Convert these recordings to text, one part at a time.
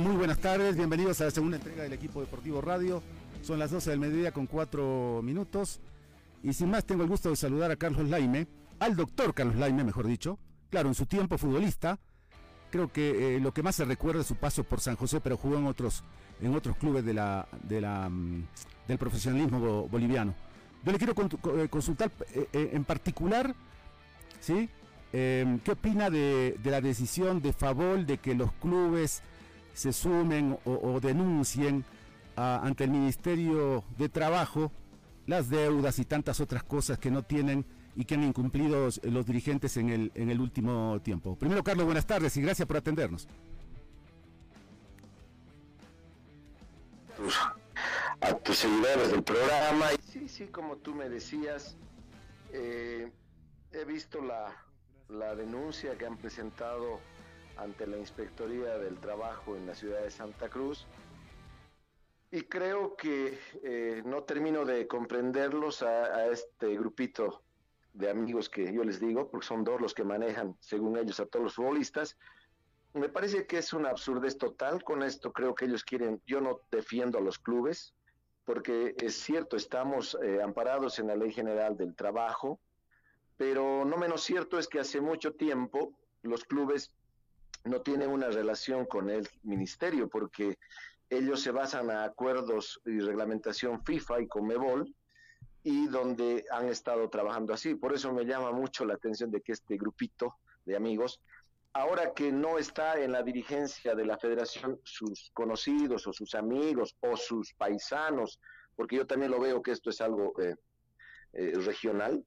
Muy buenas tardes, bienvenidos a la segunda entrega del equipo deportivo radio. Son las 12 del mediodía con 4 minutos. Y sin más, tengo el gusto de saludar a Carlos Laime, al doctor Carlos Laime, mejor dicho. Claro, en su tiempo futbolista, creo que eh, lo que más se recuerda es su paso por San José, pero jugó en otros, en otros clubes de la, mm, del profesionalismo bo- boliviano. Yo le quiero eh, consultar eh, en particular, ¿sí? ¿Qué opina de, de la decisión de Favol de que los clubes se sumen o, o denuncien a- ante el Ministerio de Trabajo las deudas y tantas otras cosas que no tienen y que han incumplido los, dirigentes en el, en el último tiempo. Primero, Carlos, buenas tardes y gracias por atendernos. a tus seguidores del programa. Sí, sí, como tú me decías, eh, he visto la, la denuncia que han presentado ante la Inspectoría del Trabajo en la ciudad de Santa Cruz. Y creo que eh, no termino de comprenderlos a, este grupito de amigos que yo les digo, porque son dos los que manejan, según ellos, a todos los futbolistas. Me parece que es una absurdez total con esto. Creo que ellos quieren, yo no defiendo a los clubes, porque es cierto, estamos eh, amparados en la Ley General del Trabajo, pero no menos cierto es que hace mucho tiempo los clubes no tienen una relación con el ministerio, porque ellos se basan a acuerdos y reglamentación FIFA y Conmebol, y donde han estado trabajando así. Por eso me llama mucho la atención de que este grupito de amigos, ahora que no está en la dirigencia de la federación sus conocidos o sus amigos o sus paisanos, porque yo también lo veo que esto es algo eh, eh, regional,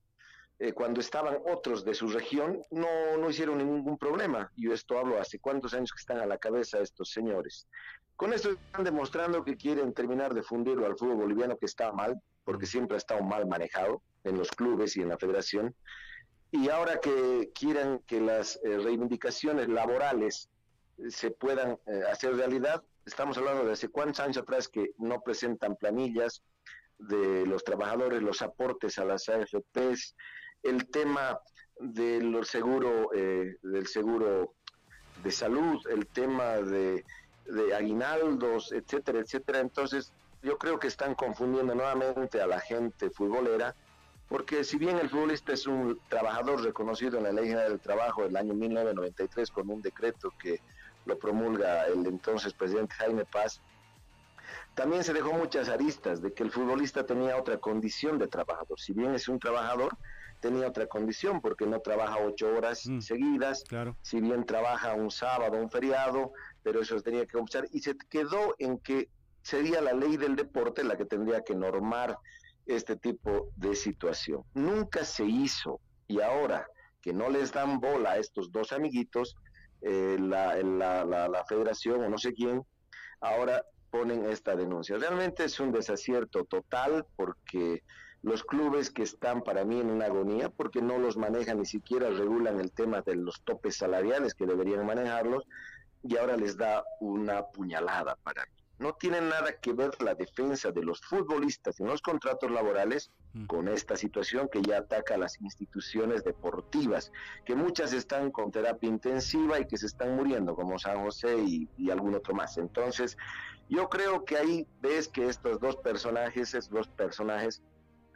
eh, cuando estaban otros de su región, no, no hicieron ningún problema. Y esto hablo hace cuántos años que están a la cabeza estos señores. Con esto están demostrando que quieren terminar de fundirlo al fútbol boliviano, que está mal, porque siempre ha estado mal manejado en los clubes y en la federación. Y ahora que quieran que las eh, reivindicaciones laborales eh, se puedan eh, hacer realidad, estamos hablando de hace cuántos años atrás que no presentan planillas de los trabajadores, los aportes a las AFPs, el tema del seguro, eh, del seguro de salud, el tema de, de aguinaldos, etcétera, etcétera. Entonces, yo creo que están confundiendo nuevamente a la gente futbolera, porque si bien el futbolista es un trabajador reconocido en la Ley General del Trabajo del año 1993 con un decreto que lo promulga el entonces presidente Jaime Paz, también se dejó muchas aristas de que el futbolista tenía otra condición de trabajador. Si bien es un trabajador, tenía otra condición porque no trabaja ocho horas Mm. seguidas, Claro. si bien trabaja un sábado, un feriado, pero eso se tenía que compensar y se quedó en que sería la ley del deporte la que tendría que normar este tipo de situación. Nunca se hizo y ahora que no les dan bola a estos dos amiguitos, eh, la, la, la, la federación o no sé quién, ahora ponen esta denuncia. Realmente es un desacierto total porque los clubes que están para mí en una agonía, porque no los manejan ni siquiera regulan el tema de los topes salariales que deberían manejarlos, y ahora les da una puñalada para mí. No tiene nada que ver la defensa de los futbolistas en los contratos laborales mm. con esta situación que ya ataca a las instituciones deportivas, que muchas están con terapia intensiva y que se están muriendo, como San José y, y algún otro más. Entonces, yo creo que ahí ves que estos dos personajes, estos dos personajes,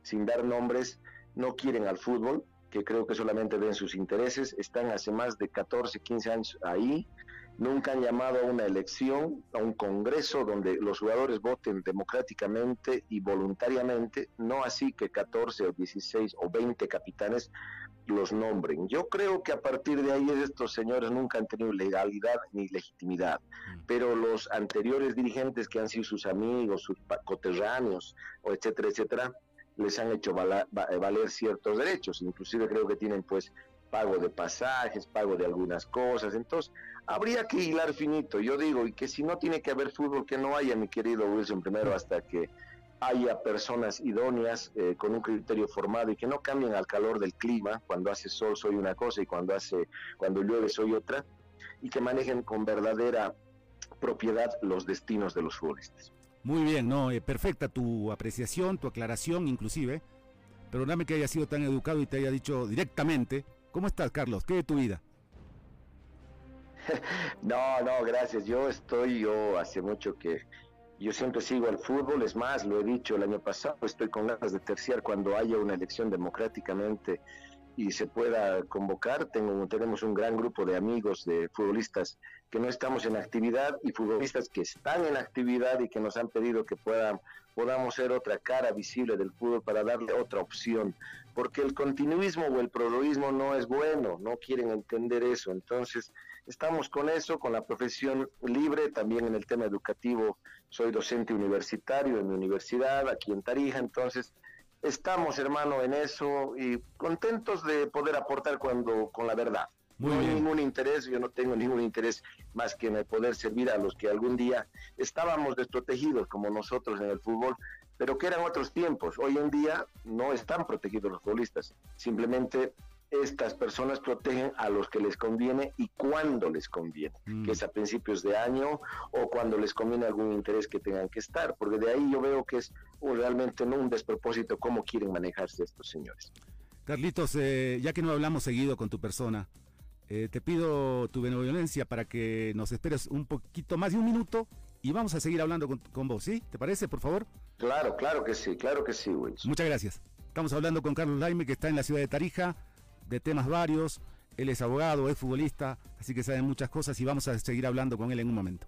sin dar nombres, no quieren al fútbol, que creo que solamente ven sus intereses, están hace más de 14, 15 años ahí, nunca han llamado a una elección, a un congreso donde los jugadores voten democráticamente y voluntariamente, no así que 14 o 16 o 20 capitanes los nombren. Yo creo que a partir de ahí estos señores nunca han tenido legalidad ni legitimidad, mm. pero los anteriores dirigentes que han sido sus amigos, sus coterráneos, o etcétera, etcétera, les han hecho valer ciertos derechos, inclusive creo que tienen pues pago de pasajes, pago de algunas cosas, entonces habría que hilar finito, yo digo, y que si no tiene que haber fútbol, que no haya, mi querido Wilson, primero hasta que haya personas idóneas eh, con un criterio formado y que no cambien al calor del clima, cuando hace sol soy una cosa y cuando hace cuando llueve soy otra, y que manejen con verdadera propiedad los destinos de los futbolistas. Muy bien, no, eh, perfecta tu apreciación, tu aclaración inclusive. Perdóname que haya sido tan educado y te haya dicho directamente. ¿Cómo estás, Carlos? ¿Qué de tu vida? No, no, gracias. Yo estoy, yo hace mucho que, yo siempre sigo al fútbol, es más, lo he dicho el año pasado, estoy con ganas de terciar cuando haya una elección democráticamente y se pueda convocar. Tengo, tenemos un gran grupo de amigos, de futbolistas que no estamos en actividad y futbolistas que están en actividad y que nos han pedido que puedan, podamos ser otra cara visible del fútbol para darle otra opción. Porque el continuismo o el proloísmo no es bueno, no quieren entender eso. Entonces, estamos con eso, con la profesión libre, también en el tema educativo. Soy docente universitario en mi universidad, aquí en Tarija, entonces estamos, hermano, en eso y contentos de poder aportar cuando con la verdad. no hay ningún interés, yo no tengo ningún interés más que en poder servir a los que algún día estábamos desprotegidos como nosotros en el fútbol, pero que eran otros tiempos. Hoy en día no están protegidos los futbolistas, simplemente estas personas protegen a los que les conviene y cuando les conviene, mm. que es a principios de año o cuando les conviene algún interés que tengan que estar, porque de ahí yo veo que es realmente no un despropósito cómo quieren manejarse estos señores. Carlitos, eh, ya que no hablamos seguido con tu persona, eh, te pido tu benevolencia para que nos esperes un poquito más de un minuto y vamos a seguir hablando con, vos, ¿sí? ¿Te parece, por favor? Claro, claro que sí, claro que sí, Wilson. Muchas gracias. Estamos hablando con Carlos Laime, que está en la ciudad de Tarija de temas varios. Él es abogado, es futbolista, así que sabe muchas cosas y vamos a seguir hablando con él en un momento.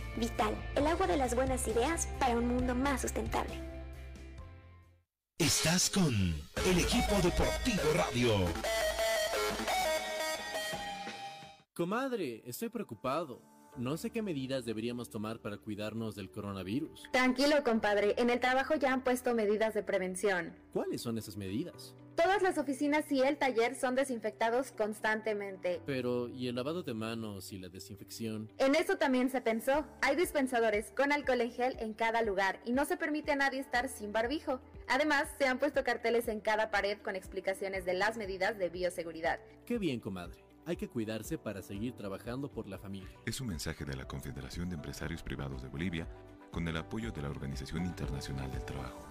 Vital, el agua de las buenas ideas para un mundo más sustentable. Estás con el equipo deportivo radio. Comadre, estoy preocupado. No sé qué medidas deberíamos tomar para cuidarnos del coronavirus. Tranquilo, compadre. En el trabajo ya han puesto medidas de prevención. ¿Cuáles son esas medidas? Todas las oficinas y el taller son desinfectados constantemente. Pero, ¿y el lavado de manos y la desinfección? En eso también se pensó. Hay dispensadores con alcohol en gel en cada lugar y no se permite a nadie estar sin barbijo. Además, se han puesto carteles en cada pared con explicaciones de las medidas de bioseguridad. Qué bien, comadre. Hay que cuidarse para seguir trabajando por la familia. Es un mensaje de la Confederación de Empresarios Privados de Bolivia con el apoyo de la Organización Internacional del Trabajo.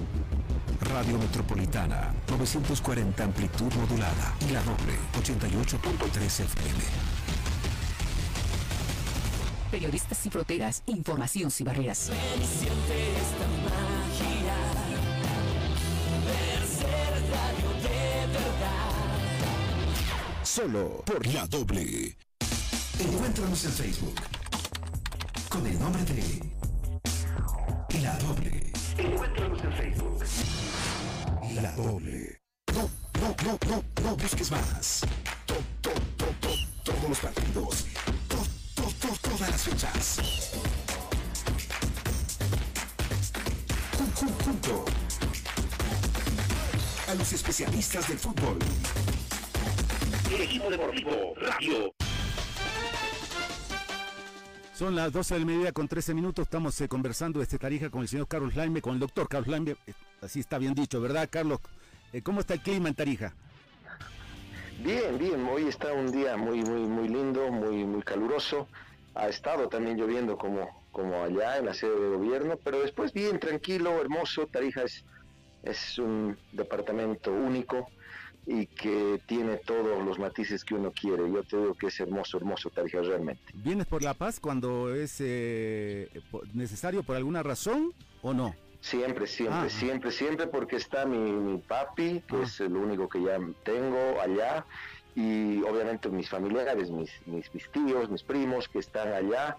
Radio Metropolitana, 940 amplitud modulada y la doble, 88.3 FM. Periodistas sin fronteras, información sin barreras. Solo por la doble. Encuéntranos en Facebook con el nombre de La Doble. Encuéntranos en Facebook. La Doble. No, no, no, no, no busques más. To- to- to- to- todos los partidos. To- to- to- todas las fechas. Jun- jun- Junto a los especialistas del fútbol. El equipo deportivo Radio. Son las 12 del mediodía con 13 minutos. Estamos eh, conversando desde Tarija con el señor Carlos Laime, con el doctor Carlos Laime. Eh, Así está bien dicho, ¿verdad, Carlos? Eh, ¿Cómo está el clima en Tarija? Bien, bien, hoy está un día muy, muy, muy lindo, muy, muy caluroso. Ha estado también lloviendo como, como allá en la sede de gobierno, pero después bien, tranquilo, hermoso. Tarija es, es un departamento único y que tiene todos los matices que uno quiere. Yo te digo que es hermoso, hermoso Tarija realmente. ¿Vienes por La Paz cuando es eh, necesario por alguna razón o no? Siempre, siempre, Ah. siempre, siempre, porque está mi, mi papi, que Ah. es el único que ya tengo allá, y obviamente mis familiares, mis, mis, mis tíos, mis primos que están allá,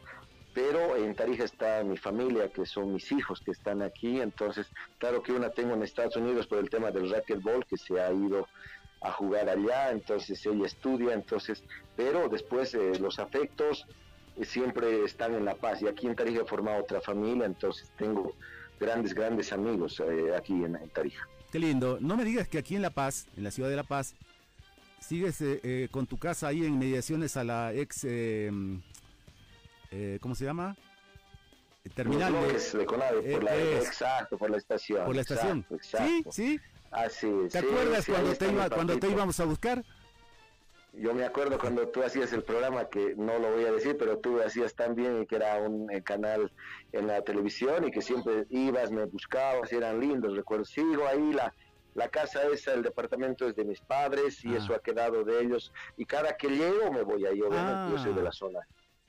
pero en Tarija está mi familia, que son mis hijos que están aquí, entonces, claro que una tengo en Estados Unidos por el tema del racquetball, que se ha ido a jugar allá, entonces ella estudia, entonces, pero después eh, los afectos eh, siempre están en La Paz, y aquí en Tarija he formado otra familia, entonces tengo grandes, grandes amigos eh, aquí en, en Tarija. Qué lindo. No me digas que aquí en La Paz, en la ciudad de La Paz, sigues con tu casa ahí en mediaciones a la ex, eh, ¿cómo se llama? Eh, Terminal Los de, bloques de Conave, por la, eh, es. exacto, por la estación. por la estación. Exacto, exacto. Sí, sí. Así es, ¿Te sí, acuerdas sí, cuando, te iba- cuando te íbamos a buscar? Yo me acuerdo cuando tú hacías el programa, que no lo voy a decir, pero tú hacías tan bien y que era un eh, canal en la televisión y que siempre ibas, me buscabas, eran lindos, recuerdo. Sigo ahí, la, la casa esa, el departamento es de mis padres y Ah. eso ha quedado de ellos. Y cada que llego me voy ahí, obviamente, yo soy de Ah. la zona,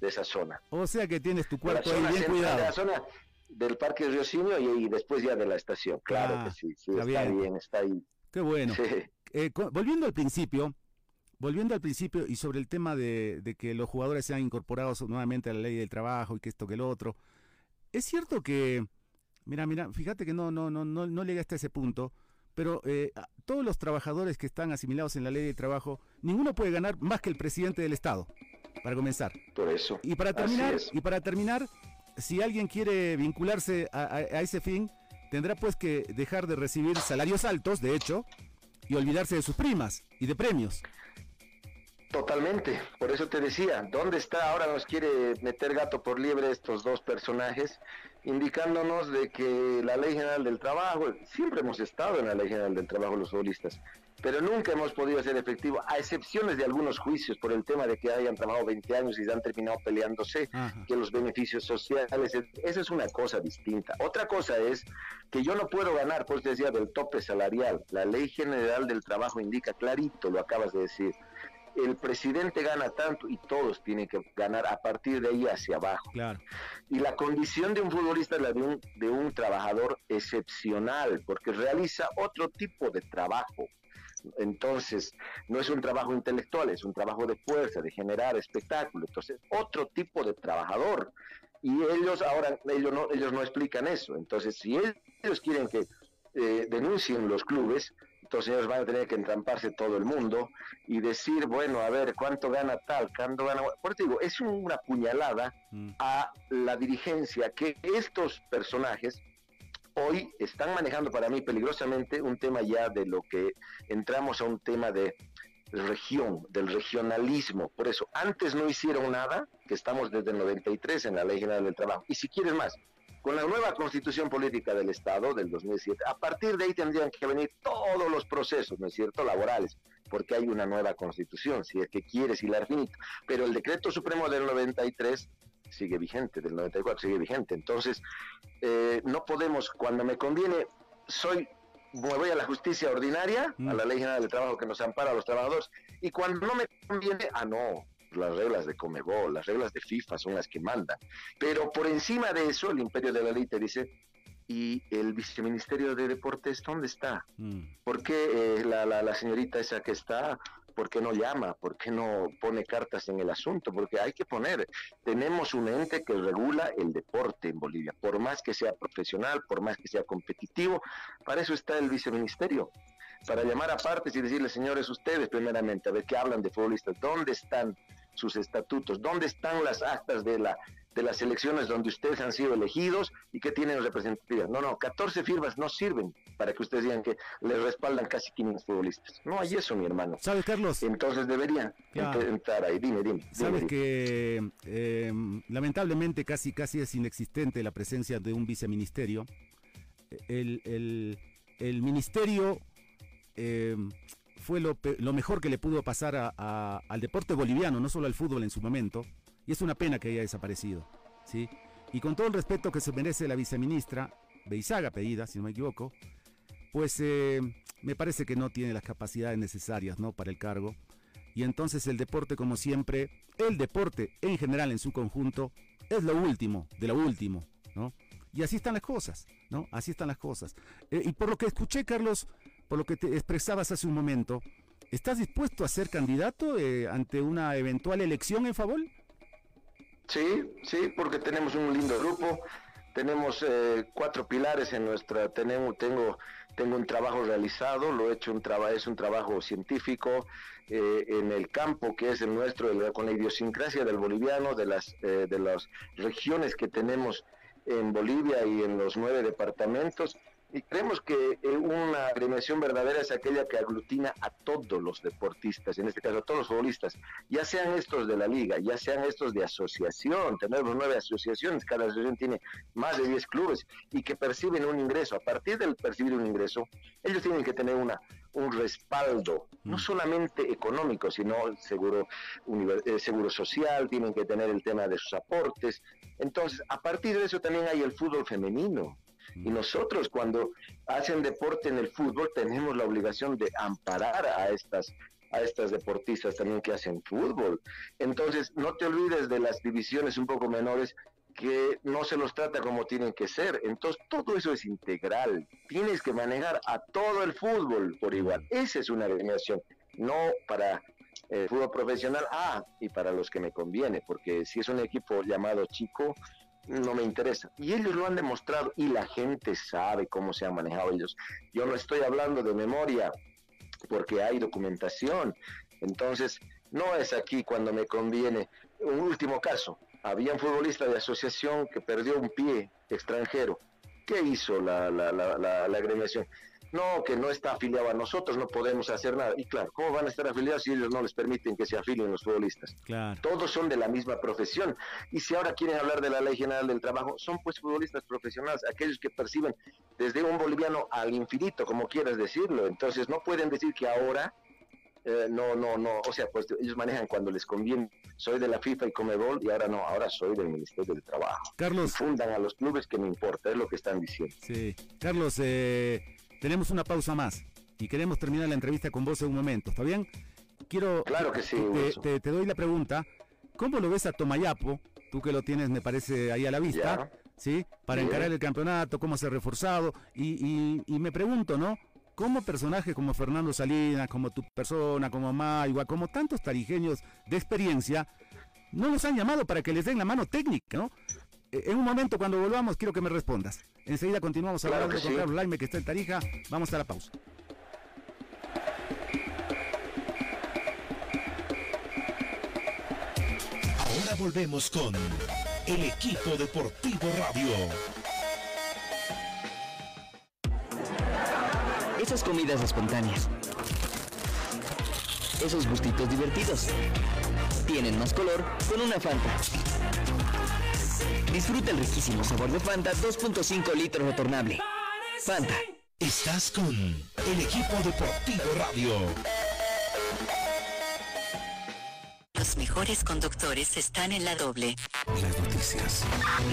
de esa zona. O sea que tienes tu cuarto ahí bien central, de la cuidado. zona del Parque Riocinio y, y después ya de la estación. Claro Ah, que sí, sí, está bien. bien. está ahí. Qué bueno. Sí. Eh, volviendo al principio, volviendo al principio y sobre el tema de, de que los jugadores sean incorporados nuevamente a la ley del trabajo y que esto que lo otro, es cierto que, mira, mira, fíjate que no, no, no, no, no llegué hasta ese punto, pero eh, todos los trabajadores que están asimilados en la ley del trabajo, ninguno puede ganar más que el presidente del Estado, para comenzar. Por eso. Y para terminar, y para terminar, si alguien quiere vincularse a, a- a ese fin, tendrá pues que dejar de recibir salarios altos, de hecho, y olvidarse de sus primas y de premios. Totalmente, por eso te decía, ¿dónde está? Ahora nos quiere meter gato por liebre estos dos personajes, indicándonos de que la Ley General del Trabajo, siempre hemos estado en la Ley General del Trabajo los futbolistas, pero nunca hemos podido hacer efectivo, a excepciones de algunos juicios por el tema de que hayan trabajado 20 años y han terminado peleándose, Ajá. que los beneficios sociales, eh, esa es una cosa distinta. Otra cosa es que yo no puedo ganar, pues decía, del tope salarial. La Ley General del Trabajo indica clarito, lo acabas de decir, el presidente gana tanto y todos tienen que ganar a partir de ahí hacia abajo. Claro. Y la condición de un futbolista es la de un, de un trabajador excepcional, porque realiza otro tipo de trabajo. Entonces, no es un trabajo intelectual, es un trabajo de fuerza, de generar espectáculo. Entonces, otro tipo de trabajador. Y ellos ahora, ellos no, ellos no explican eso. Entonces, si ellos quieren que eh, denuncien los clubes, entonces ellos van a tener que entramparse todo el mundo y decir, bueno, a ver, ¿cuánto gana tal? ¿Cuánto gana? Por eso digo, es una puñalada Mm. a la dirigencia que estos personajes hoy están manejando para mí peligrosamente un tema ya de lo que entramos a un tema de región, del regionalismo. Por eso, antes no hicieron nada, que estamos desde el 93 en la Ley General del Trabajo. Y si quieres más, con la nueva constitución política del Estado del 2007, a partir de ahí tendrían que venir todos los procesos, ¿no es cierto?, laborales, porque hay una nueva constitución, si es que quieres hilar finito. Pero el decreto supremo del 93 sigue vigente, del 94 sigue vigente. Entonces, eh, no podemos, cuando me conviene, soy me voy a la justicia ordinaria, Mm. a la ley general del trabajo que nos ampara a los trabajadores, y cuando no me conviene, ah, no, las reglas de Comebol, las reglas de FIFA son las que mandan. Pero por encima de eso, el imperio de la ley te dice, ¿y el viceministerio de Deportes dónde está? Mm. ¿Por qué eh, la, la, la señorita esa que está ¿por qué no llama? ¿Por qué no pone cartas en el asunto? Porque hay que poner, tenemos un ente que regula el deporte en Bolivia, por más que sea profesional, por más que sea competitivo, para eso está el viceministerio, para llamar a partes y decirles, señores, ustedes primeramente, a ver qué hablan de futbolistas, ¿dónde están sus estatutos? ¿Dónde están las actas de la de las elecciones donde ustedes han sido elegidos y que tienen representatividad. No, no, 14 firmas no sirven para que ustedes digan que les respaldan casi 500 futbolistas. No hay eso, mi hermano. ¿Sabes, Carlos? Entonces deberían Ya. entrar ahí. Dime, dime. dime, Sabes dime. que eh, lamentablemente casi casi es inexistente la presencia de un viceministerio. El, el- el ministerio eh, fue lo, lo mejor que le pudo pasar al deporte boliviano, no solo al fútbol en su momento, y es una pena que haya desaparecido. ¿sí? Y con todo el respeto que se merece la viceministra, Beizaga pedida, si no me equivoco, pues eh, me parece que no tiene las capacidades necesarias ¿no? para el cargo. Y entonces el deporte, como siempre, el deporte en general en su conjunto, es lo último, de lo último, ¿no? Y así están las cosas, ¿no? Así están las cosas. Eh, y por lo que escuché, Carlos, por lo que te expresabas hace un momento, ¿estás dispuesto a ser candidato eh, ante una eventual elección en favor? Sí, sí, porque tenemos un lindo grupo, tenemos eh, cuatro pilares en nuestra, tenemos, tengo, tengo un trabajo realizado, lo he hecho un trabajo, es un trabajo científico eh, en el campo que es el nuestro, con la idiosincrasia del boliviano, de las, eh, de las regiones que tenemos en Bolivia y en los nueve departamentos. Y creemos que eh, una agremiación verdadera es aquella que aglutina a todos los deportistas, en este caso a todos los futbolistas, ya sean estos de la liga, ya sean estos de asociación, tenemos nueve asociaciones, cada asociación tiene más de 10 clubes y que perciben un ingreso. A partir del percibir un ingreso, ellos tienen que tener una un respaldo, no solamente económico, sino seguro, eh, seguro social, tienen que tener el tema de sus aportes. Entonces, a partir de eso también hay el fútbol femenino. Y nosotros cuando hacen deporte en el fútbol tenemos la obligación de amparar a estas a estas deportistas también que hacen fútbol. Entonces, no te olvides de las divisiones un poco menores que no se los trata como tienen que ser. Entonces, todo eso es integral. Tienes que manejar a todo el fútbol por igual. Esa es una agremiación, no para el fútbol profesional, ah, y para los que me conviene, porque si es un equipo llamado chico, no me interesa. Y ellos lo han demostrado y la gente sabe cómo se han manejado ellos. Yo no estoy hablando de memoria, porque hay documentación. Entonces, no es aquí cuando me conviene. Un último caso, había un futbolista de asociación que perdió un pie extranjero. ¿Qué hizo la, la, la, la, agremiación? No, que no está afiliado a nosotros, no podemos hacer nada. Y claro, ¿cómo van a estar afiliados si ellos no les permiten que se afilien los futbolistas? Claro. Todos son de la misma profesión. Y si ahora quieren hablar de la Ley General del Trabajo, son pues futbolistas profesionales, aquellos que perciben desde un boliviano al infinito, como quieras decirlo. Entonces no pueden decir que ahora, eh, no, no, no, o sea, pues ellos manejan cuando les conviene. Soy de la FIFA y Comebol y ahora no, ahora soy del Ministerio del Trabajo. Carlos. Y fundan a los clubes que me importa, es lo que están diciendo. Sí. Carlos, eh, tenemos una pausa más y queremos terminar la entrevista con vos en un momento, ¿está bien? Quiero. Claro que sí, Te, Wilson. te- te doy la pregunta. ¿Cómo lo ves a Tomayapo? Tú que lo tienes, me parece, ahí a la vista. Ya. ¿Sí? Para encarar el campeonato, cómo se ha reforzado. Y, y- y me pregunto, ¿no? ¿Cómo personajes como Fernando Salinas, como tu persona, como Maigua, como tantos tarijeños de experiencia, no los han llamado para que les den la mano técnica, ¿no? En un momento, cuando volvamos, quiero que me respondas. Enseguida continuamos Claro hablando con sí. Carlos Laime, que está en Tarija. Vamos a la pausa. Ahora volvemos con el equipo deportivo radio. Esas comidas espontáneas. Esos gustitos divertidos. Tienen más color con una Fanta. Disfruta el riquísimo sabor de Fanta 2.5 litros retornable. Fanta. Estás con el equipo deportivo radio. Los mejores conductores están en la doble. Las noticias,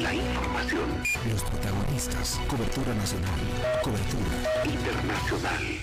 la información, los protagonistas, cobertura nacional, cobertura internacional.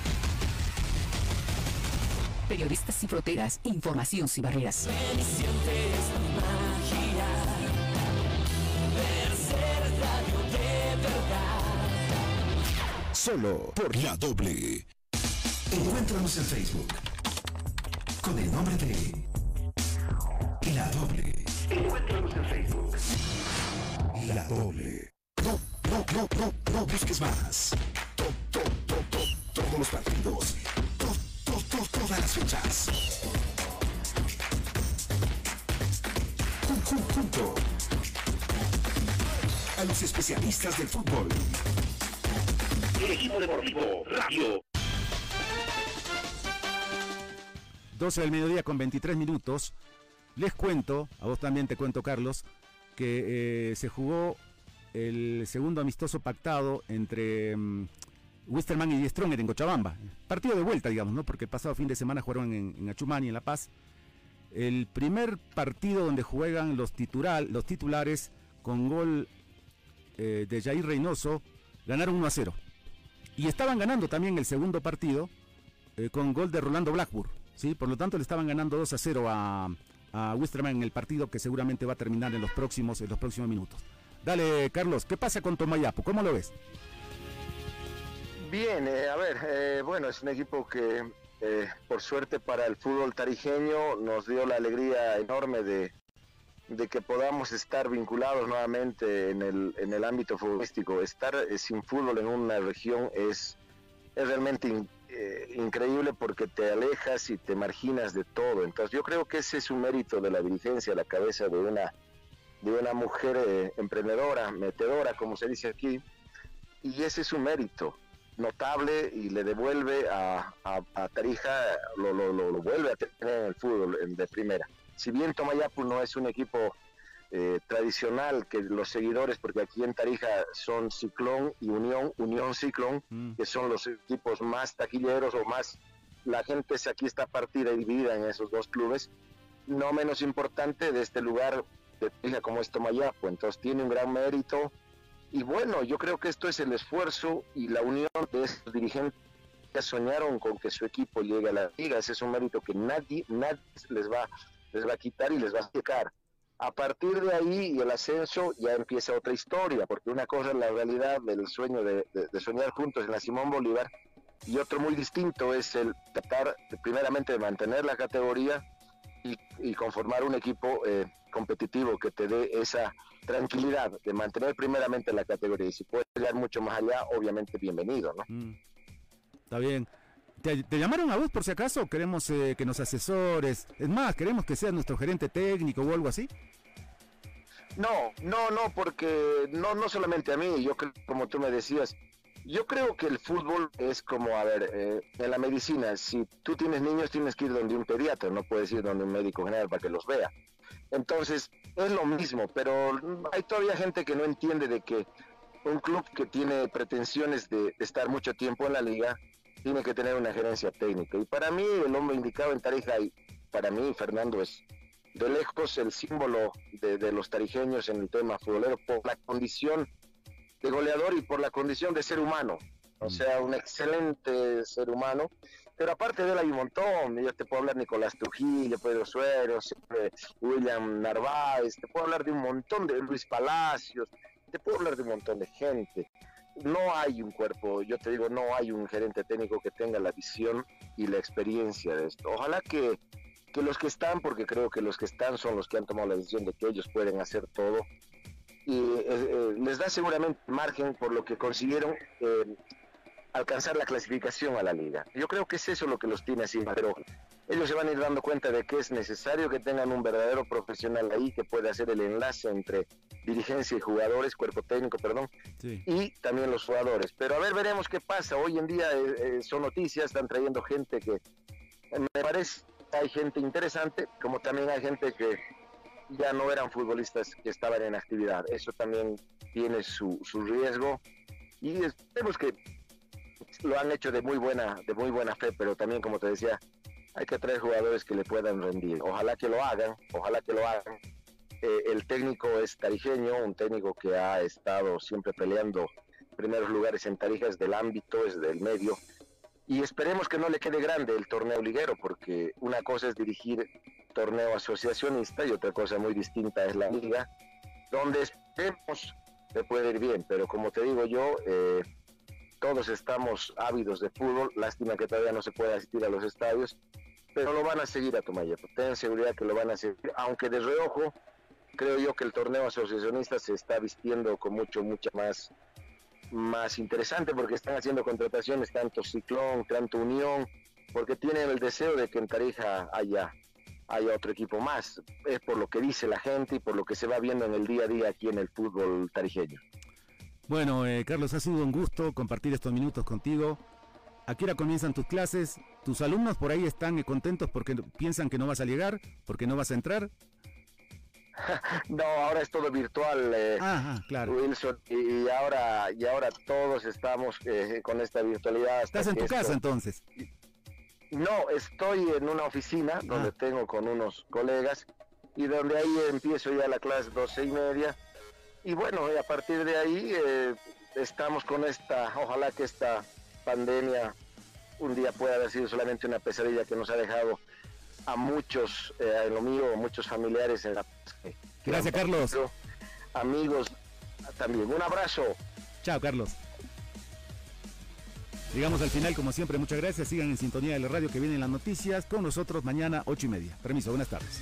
Periodistas sin fronteras, información sin barreras. Solo por la doble. Encuéntranos en Facebook con el nombre de La Doble. Encuéntranos en Facebook. La Doble. No, no, no, no, no busques más. To- to- to- to- todos los partidos. To- to- to- todas las fechas. Jun- jun- Junto a los especialistas del fútbol. El equipo deportivo Radio. 12 del mediodía con 23 minutos. Les cuento, a vos también te cuento, Carlos, que eh, se jugó el segundo amistoso pactado entre mm, Wisterman y Stronger en Cochabamba. Partido de vuelta, digamos, ¿no? Porque el pasado fin de semana jugaron en, en Achumani, en La Paz. El primer partido donde juegan los, los titulares con gol eh, de Jair Reynoso, ganaron 1 a 0. Y estaban ganando también el segundo partido eh, con gol de Rolando Blackburn. ¿sí? Por lo tanto, le estaban ganando 2 a 0 a, a en el partido que seguramente va a terminar en los próximos, en los próximos minutos. Dale, Carlos, ¿qué pasa con Tomayapo? ¿Cómo lo ves? Bien, eh, a ver, eh, bueno, es un equipo que eh, por suerte para el fútbol tarijeño nos dio la alegría enorme de, de que podamos estar vinculados nuevamente en el, en el ámbito futbolístico. Estar sin fútbol en una región es, es realmente in- increíble porque te alejas y te marginas de todo. Entonces yo creo que ese es un mérito de la dirigencia la cabeza de una, de una mujer emprendedora, metedora, como se dice aquí, y ese es un mérito notable y le devuelve a, a- a Tarija, lo, lo- lo- lo vuelve a tener en el fútbol en- de primera. Si bien Tomayapu no es un equipo eh, tradicional, que los seguidores, porque aquí en Tarija son Ciclón y Unión, Unión Ciclón, que son los equipos más taquilleros o más, la gente se- aquí está partida y dividida en esos dos clubes, no menos importante de este lugar de Tarija como es Tomayapu, entonces tiene un gran mérito y bueno, yo creo que esto es el esfuerzo y la unión de estos dirigentes que soñaron con que su equipo llegue a la liga. Ese es un mérito que nadie, nadie les va, les va a quitar y les va a sacar. A partir de ahí y el ascenso ya empieza otra historia, porque una cosa es la realidad del sueño de, soñar juntos en la Simón Bolívar y otro muy distinto es el tratar primeramente de mantener la categoría y, y conformar un equipo eh, competitivo que te dé esa tranquilidad de mantener primeramente la categoría y si puedes llegar mucho más allá, obviamente bienvenido, ¿no? Mm, Está bien. ¿Te, te llamaron a vos por si acaso? Queremos eh, que nos asesores. Es más, queremos que seas nuestro gerente técnico o algo así. No, no, no, porque no, no solamente a mí, yo creo, como tú me decías, yo creo que el fútbol es como, a ver, eh, en la medicina, si tú tienes niños tienes que ir donde un pediatra, no puedes ir donde un médico general para que los vea. Entonces, es lo mismo, pero hay todavía gente que no entiende de que un club que tiene pretensiones de, estar mucho tiempo en la liga tiene que tener una gerencia técnica. Y para mí, el hombre indicado en Tarija, y para mí, Fernando, es de lejos el símbolo de, de los tarijeños en el tema futbolero por la condición de goleador y por la condición de ser humano. O sea, un excelente ser humano. Pero aparte de él hay un montón. Yo te puedo hablar de Nicolás Trujillo, Pedro Sueros, William Narváez, te puedo hablar de un montón de Luis Palacios, te puedo hablar de un montón de gente. No hay un cuerpo, yo te digo, no hay un gerente técnico que tenga la visión y la experiencia de esto. Ojalá que, que los que están, porque creo que los que están son los que han tomado la decisión de que ellos pueden hacer todo, y eh, eh, les da seguramente margen por lo que consiguieron eh, alcanzar la clasificación a la liga. Yo creo que es eso lo que los tiene así, pero ellos se van a ir dando cuenta de que es necesario que tengan un verdadero profesional ahí que pueda hacer el enlace entre dirigencia y jugadores, cuerpo técnico, perdón, Sí. y también los jugadores. Pero a ver, veremos qué pasa. Hoy en día eh, son noticias, están trayendo gente que me parece hay gente interesante, como también hay gente que ya no eran futbolistas que estaban en actividad. Eso también tiene su, su riesgo y esperemos que lo han hecho de muy buena de muy buena fe, pero también como te decía, hay que traer jugadores que le puedan rendir. Ojalá que lo hagan, ojalá que lo hagan. Eh, el técnico es tarijeño, un técnico que ha estado siempre peleando primeros lugares en Tarijas del ámbito, es del medio. Y esperemos que no le quede grande el torneo liguero, porque una cosa es dirigir torneo asociacionista y otra cosa muy distinta es la liga, donde esperemos que puede ir bien, pero como te digo yo, eh, todos estamos ávidos de fútbol, lástima que todavía no se pueda asistir a los estadios, pero lo van a seguir a Tomayapo, ten seguridad que lo van a seguir, aunque de reojo creo yo que el torneo asociacionista se está vistiendo con mucho, mucha más, más interesante porque están haciendo contrataciones tanto Ciclón, tanto Unión, porque tienen el deseo de que en Tarija haya, haya otro equipo más. Es por lo que dice la gente y por lo que se va viendo en el día a día aquí en el fútbol tarijeño. Bueno, eh, Carlos, ha sido un gusto compartir estos minutos contigo. ¿A qué hora comienzan tus clases? ¿Tus alumnos por ahí están contentos porque piensan que no vas a llegar, porque no vas a entrar? no, ahora es todo virtual, eh, claro. Wilson, y, ahora y ahora todos estamos eh, con esta virtualidad. ¿Estás en tu casa entonces? No, estoy en una oficina donde ah. tengo con unos colegas y donde ahí empiezo ya la clase doce y media y bueno, a partir de ahí eh, estamos con esta, ojalá que esta pandemia un día pueda haber sido solamente una pesadilla que nos ha dejado a muchos, eh, en lo mío, muchos familiares en la... Gracias, Carlos. Amigos también. Un abrazo. Chao, Carlos. Llegamos al final, como siempre, muchas gracias. Sigan en sintonía de la radio que vienen las noticias con nosotros mañana, ocho y media. Permiso, buenas tardes.